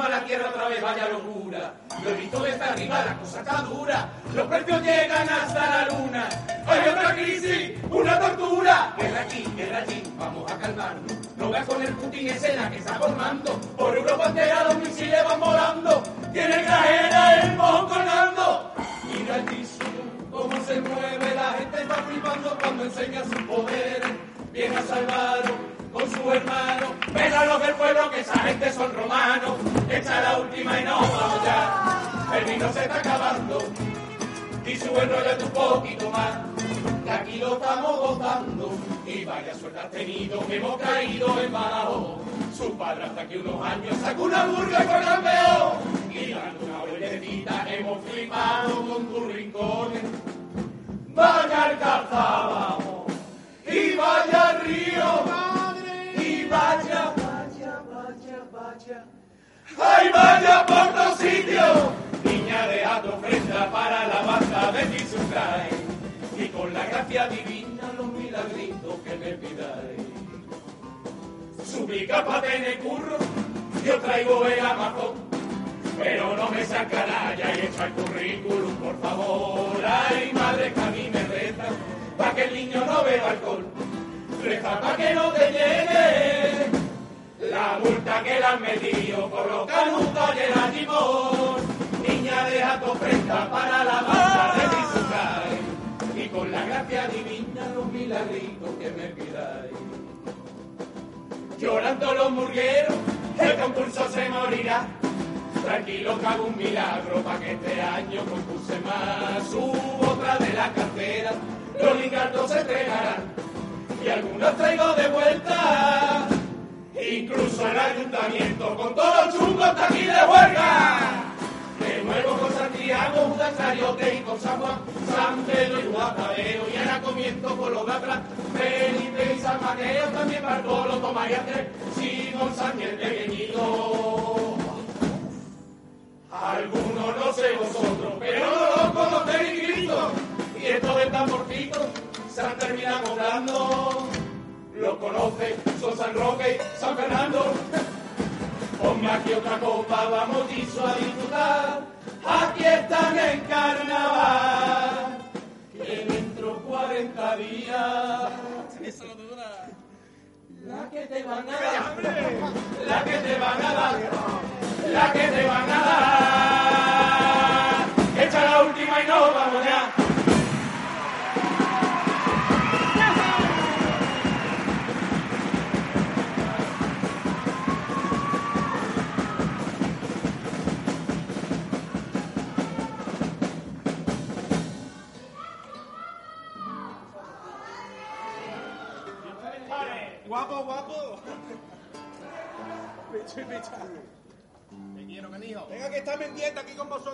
Volvimos a la tierra otra vez, vaya locura. Lo visto desde arriba, la cosa está dura. Los precios llegan hasta la luna. Hay otra crisis, una tortura. Guerra aquí, guerra allí, vamos a calmarnos. No veas con el Putin escena que está formando. Por Europa entera los misiles van volando. Tiene grajera el mojón colgando. Mira el piso, cómo se mueve. La gente está flipando cuando enseña sus poderes. Viene a salvarlo con su hermano. Ven los del pueblo que esa gente son romanos. Echa la última y no vamos ya. El vino se está acabando. Y sube el rollo un poquito más. Que aquí lo estamos gozando. Y vaya suerte has tenido, que hemos caído en Badajoz. Su padre hasta que unos años sacó una y fue campeón. Y dando una vueltecita hemos flipado con tus rincones. Vaya alcanzábamos. Y vaya río ¡Ay, vaya por dos sitios! Niña de tu ofrenda para la banda de Tisucray. Y con la gracia divina los milagritos que me pidáis. Subí capa tener curro, yo traigo el Amazon. Pero no me sacará ya y echa el currículum, por favor. Ay, madre, que a mí me reta, para que el niño no beba alcohol reza para que no te llegue la multa que le han metido canutos de la timón. Niña, deja tu ofrenda para la banda de Tisucay y con la gracia divina los milagritos que me pidáis. Llorando los murgueros, el concurso se morirá. Tranquilo que hago un milagro para que este año concurse más. Subo otra de la cartera, los lingardos se entregarán y algunos traigo de vuelta. Incluso el ayuntamiento con todos los chungos está aquí de huelga. De nuevo con Santiago, Judas Cariote y con San Juan, San Pedro y Guatabeo. Y ahora comienzo con los de atrás, Felipe y San Mateo, también Bartolo, Tomás y Andrés, Simón Sánchez pequeñito. Algunos no sé vosotros, pero no los conocéis Cristo. Y esto del tamborcito se han terminado comprando. Lo conoce, son San Roque San Fernando. Ponme aquí otra copa, vamos Tiso a disfrutar. Aquí están en carnaval. Que dentro 40 días. La que te van a dar. La que te van a dar. La que te van a dar. Echa la última y no vamos ya. Con vosotros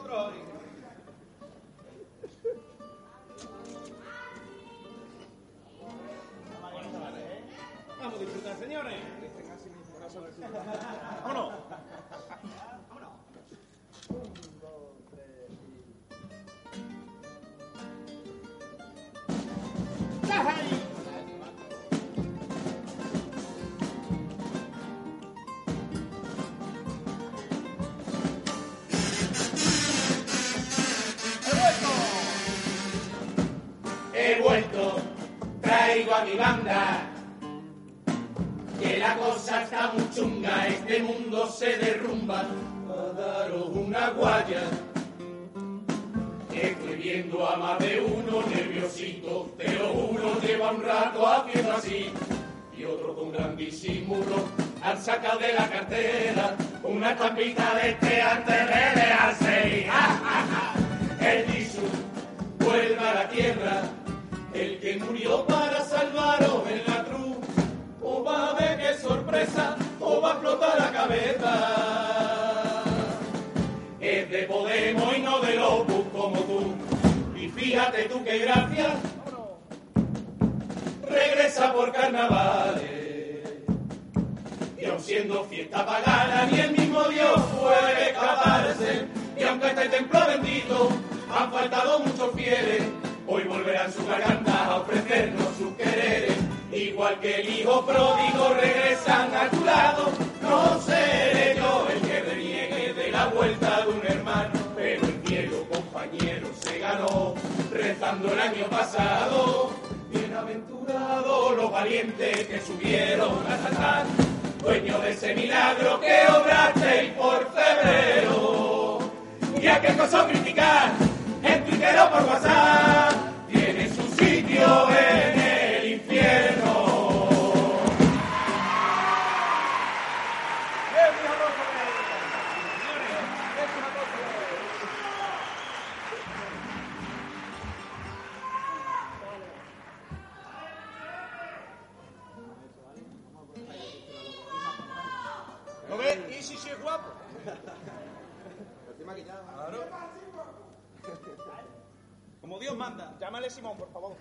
traigo a mi banda. Que la cosa está muy chunga, este mundo se derrumba. A daros una guaya. Estoy viendo a más de uno nerviosito, te lo juro, lleva un rato haciendo así. Y otro con gran disimulo, han sacado de la cartera una estampita de este antes de dejarse. ¡Ja, ja, ja! Fíjate tú el año pasado. Bienaventurados los valientes que subieron a saltar, dueño de ese milagro que obrasteis por febrero. Y a qué cosa criticar en Twitter o por WhatsApp, tiene su sitio en Claro. Como Dios manda. Llámale Simón, por favor.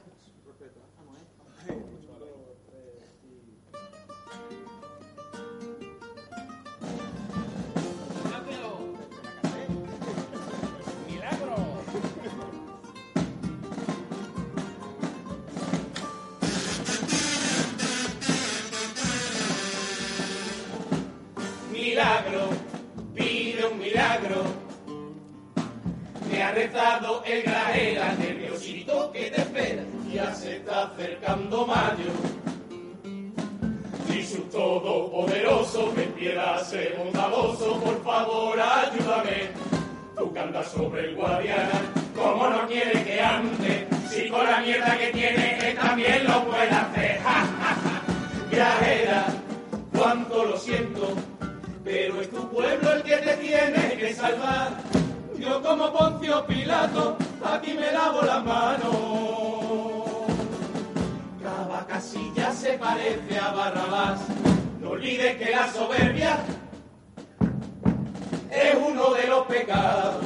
Milagro. Milagro. Me ha rezado el grajera, nerviosito que te espera, ya se está acercando mayo. Jesús Todopoderoso, ten piedad, sé bondadoso, por favor ayúdame. Tú que andas sobre el Guadiana, como no quiere que ande, si con la mierda que tiene, que también lo puede hacer. Grajera, cuánto lo siento, pero es tu pueblo el que te tiene que salvar. Yo como Poncio Pilato, aquí me lavo las manos. Cada casilla se parece a Barrabás. No olvides que la soberbia es uno de los pecados.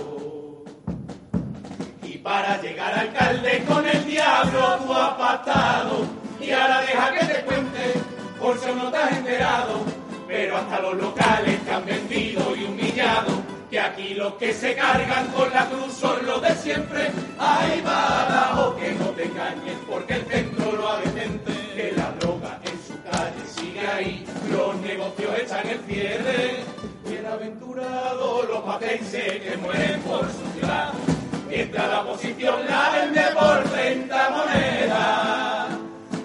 Y para llegar al alcalde con el diablo tú has pactado. Y ahora deja que te cuente, por si aún no te has enterado. Pero hasta los locales han vendido y humillado. Que aquí los que se cargan con la cruz son los de siempre. Ahí va o que no te engañes, porque el centro lo ha decente. Que la droga en su calle sigue ahí, los negocios echan el cierre. Bienaventurados los patenses que mueren por su ciudad. Mientras la oposición la vende por 30 monedas.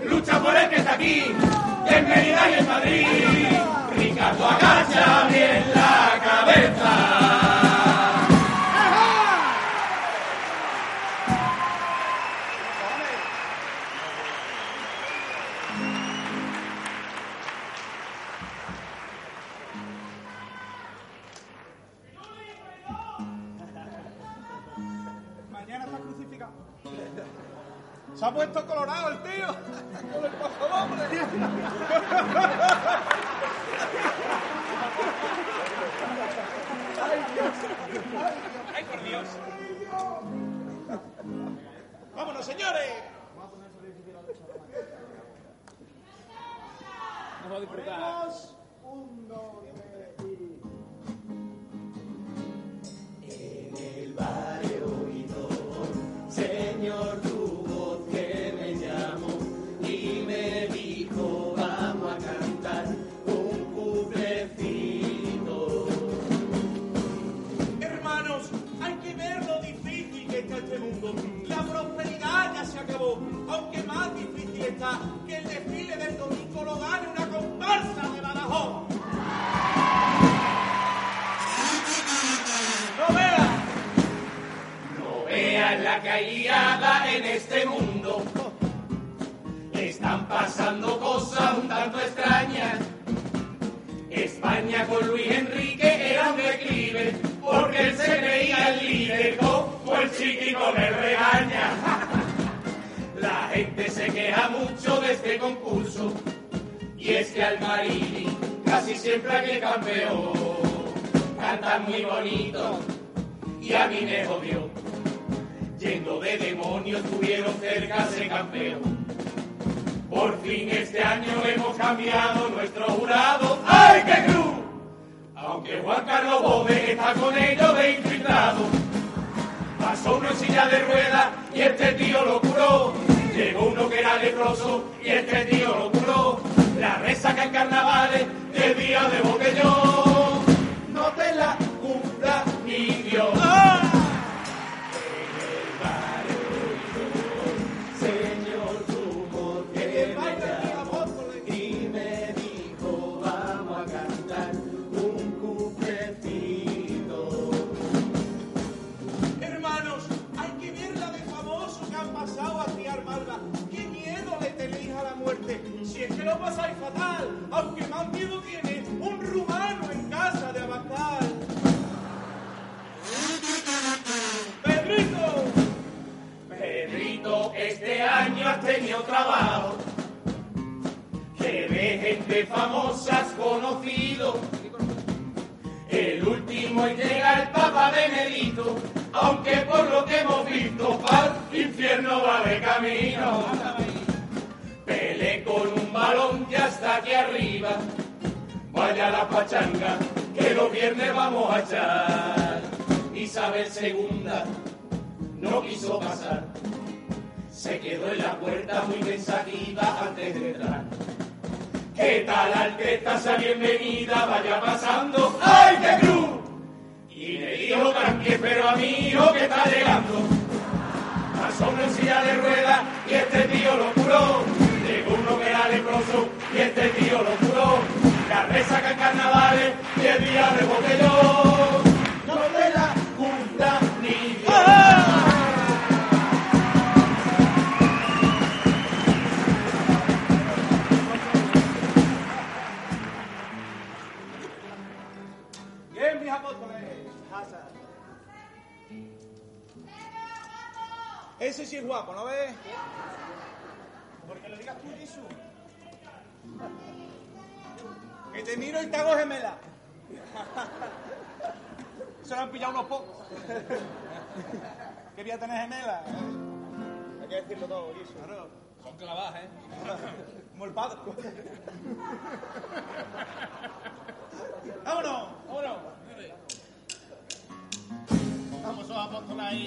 Lucha por el que está aquí, en Mérida y en Madrid. Ricardo agacha bien la cabeza. Mañana está crucificado. Se ha puesto colorado el tío. Ay, Dios. Ay, por Vámonos, señores. Vamos a disfrutar. Gente se queja mucho de este concurso, y es que al Marili casi siempre aquí el campeón. Cantan muy bonito, y a mí me jodió. Yendo de demonios tuvieron cerca ese campeón. Por fin este año hemos cambiado nuestro jurado. ¡Ay, qué cruz! Aunque Juan Carlos Bode está con ellos de infiltrado. Pasó una silla de ruedas y este tío lo curó. Llegó uno que era leproso y este tío lo curó. La resaca en carnavales día de botellón. Aunque por lo que hemos visto, para infierno va de camino. Pele con un balón ya está aquí arriba. Vaya la pachanga, que los viernes vamos a echar. Isabel segunda no quiso pasar. Se quedó en la puerta muy pensativa antes de entrar. ¿Qué tal Alteza? Bienvenida, vaya pasando. ¡Ay, qué cruz! Y me dijo tranqui, pero a mi hijo que está llegando. Pasó una silla de ruedas y este tío lo curó. Llegó uno que era leproso y este tío lo curó. La resaca en carnavales y el día de. Pillado unos pocos. ¿Qué voy a tener gemela? Hay que decirlo todo, Jesús. Claro. Son clavadas, ¿eh? Como el padre. ¡Vámonos! ¡Vámonos! Vamos, apóstoles ahí.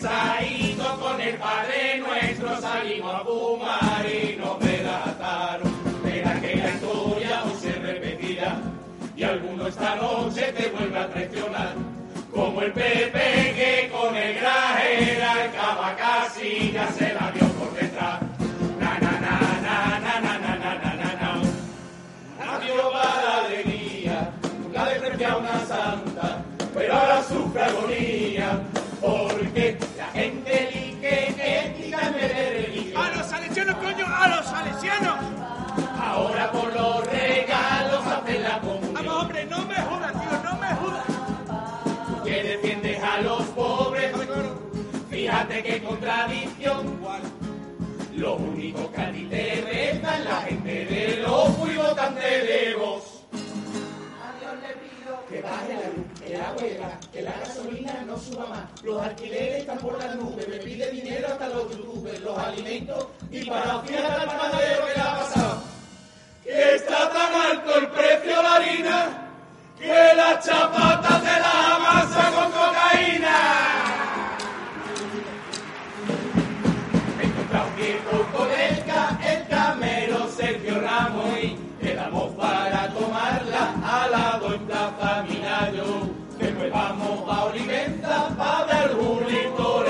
Desaído con el Padre Nuestro salimos a fumar y nos delataron. Verá que la historia hoy se repetirá y alguno esta noche te vuelve a traicionar. Como el Pepe que con el grajera el cava casi ya se la dio a los pobres. Fíjate qué contradicción. Lo único que a ti te resta es la gente de loco y votante de vos. A Dios le pido que baje la luz, y el gas, que la gasolina no suba más. Los alquileres están por las nubes, me pide dinero hasta los youtubers, los alimentos y para fíjate al panadero que le ha pasado. Que está tan alto el precio de la harina que las chapatas de la masa con cocaína. He encontrado un viejo con el, ca- el camero Sergio Ramos y quedamos para tomarla al lado en Plaza. Después vamos a Olivenza para ver Julito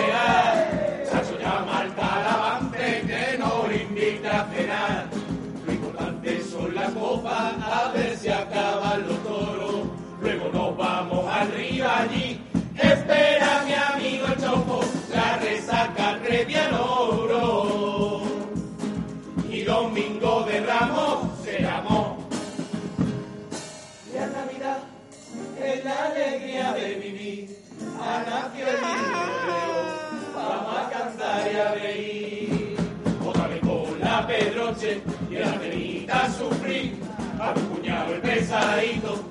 vamos arriba allí. Espera mi amigo el chopo, la resaca previa en oro. Y domingo de Ramos se llamó. La Navidad es la alegría de vivir. Ha nacido el niño vamos a cantar y a reír. Otra vez con la Pedroche y la venita a sufrir. Ha puñado el pesadito,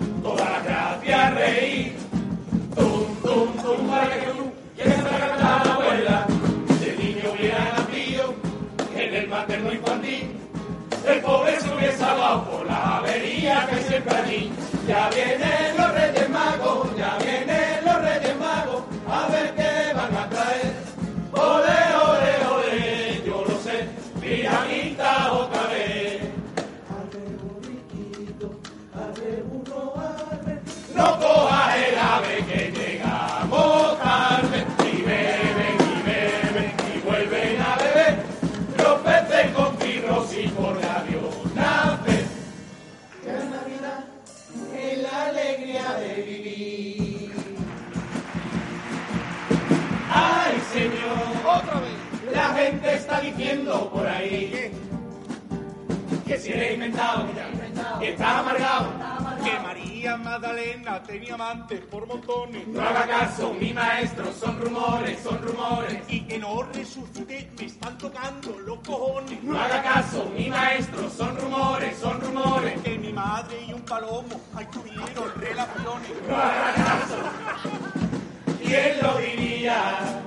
a reír. Tum, tum, tum, para que tú, y esa la canta la abuela. El niño hubiera nacido en el materno infantil, el pobre se hubiese salvado por la avería que siempre allí. Ya vienen los María Magdalena tenía amantes por montones. No haga caso, mi maestro, son rumores, son rumores. Y que no resucité, me están tocando los cojones. No haga caso, mi maestro, son rumores, son rumores. Que mi madre y un palomo ahí tuvieron relaciones. No haga caso. ¿Quién lo diría?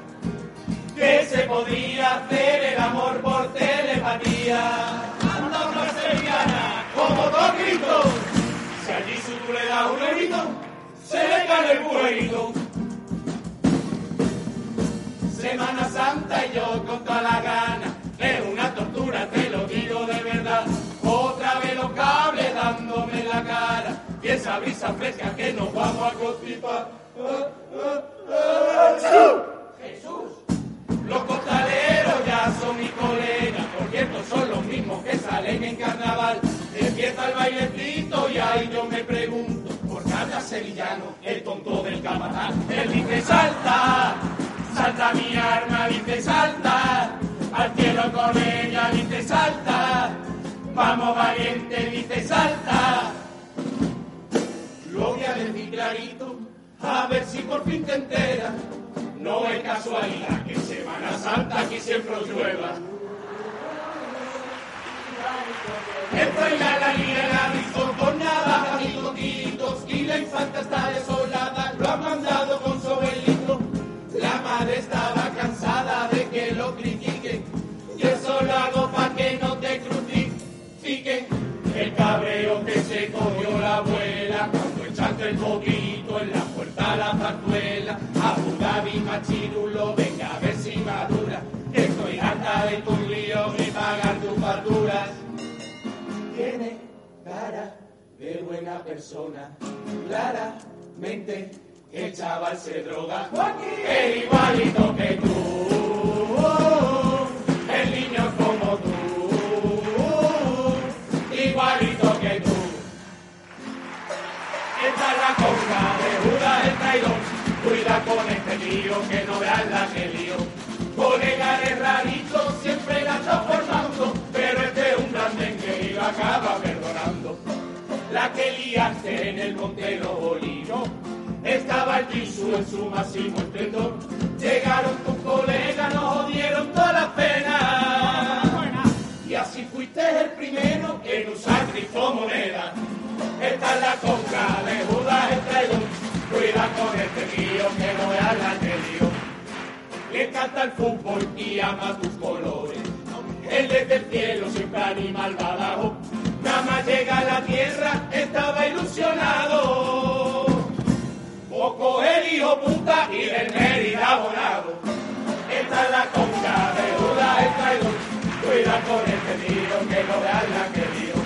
Que se podría hacer el amor por telepatía. Anda una sevillana, como todo Cristo. Un se le cae el buenito. Semana Santa y yo con toda la gana. Es una tortura, te lo digo de verdad. Otra vez los cables dice salta. Lo voy a decir clarito, a ver si por fin te enteras. No es casualidad que Semana Santa aquí siempre llueva. Estoy la la lira, la rizo con navajas y coquitos y la infanta está cogió la abuela cuando echaste el poquito en la puerta a la zarzuela. Abu Dhabi machirulo, venga a ver si madura. Estoy harta de tus líos y pagar tus facturas. Tiene cara de buena persona, claramente el chaval se droga. Es igualito que tú, estaba el Jesús en su máximo esplendor. Llegaron tus colegas, nos jodieron todas las penas. Y así fuiste el primero en usar criptomonedas. Esta es la conga de Judas el traidor. Cuida con este tío que no veas la que. Le encanta el fútbol y ama tus colores. Él desde el cielo siempre anima al badajo. Nada más llega a la tierra, estaba ilusionado. Poco el hijo puta y del Mérida abonado. Esta es la conga de Judas el traidor. Cuida con este tío que no veas la que lío.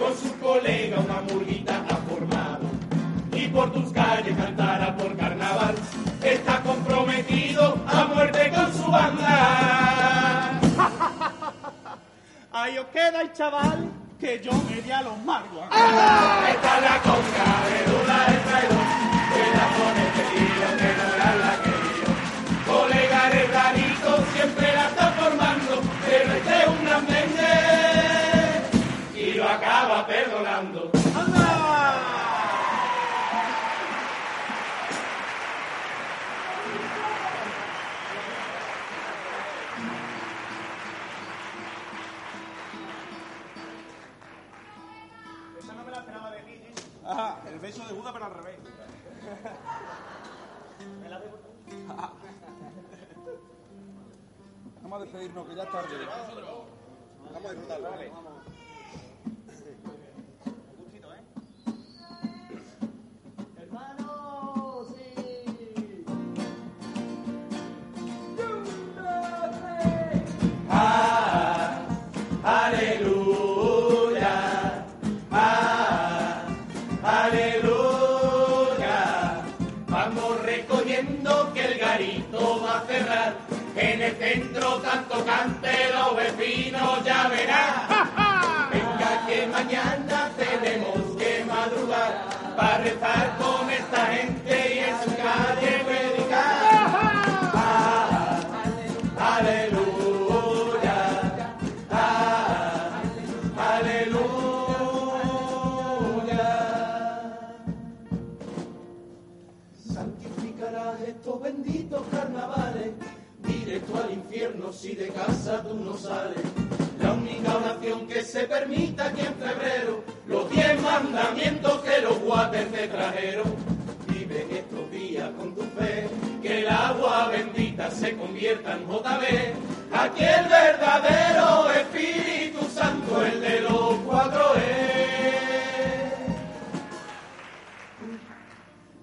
Con su colega una murguita ha formado. Y por tus calles cantará por carnaval. Está comprometido a muerte con su banda. Ahí os queda el chaval que yo me di a los margos. Esta es la conga de duda el traidor. Cuida con este tío que no despedirnos, que ya es tarde. Vamos a disfrutar, vale. Centro tanto cante los vecinos ya verán. Venga que mañana tenemos que madrugar para rezar con esta gente y en su calle predicar. Ah, Aleluya, ah, aleluya. Santificarás estos benditos carnavales, directo al infierno si de casa tú no sales. La única oración que se permita aquí en febrero, los diez mandamientos que los guates te trajeron. Vive estos días con tu fe, que el agua bendita se convierta en JB. Aquí el verdadero Espíritu Santo, el de los cuatro es.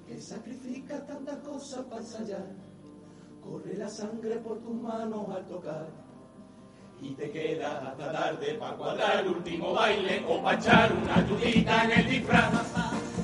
Que sacrifica tantas cosas para ensayar, corre la sangre por tus manos al tocar. Y te quedas hasta tarde para cuadrar el último baile o para echar una ayudita en el disfraz.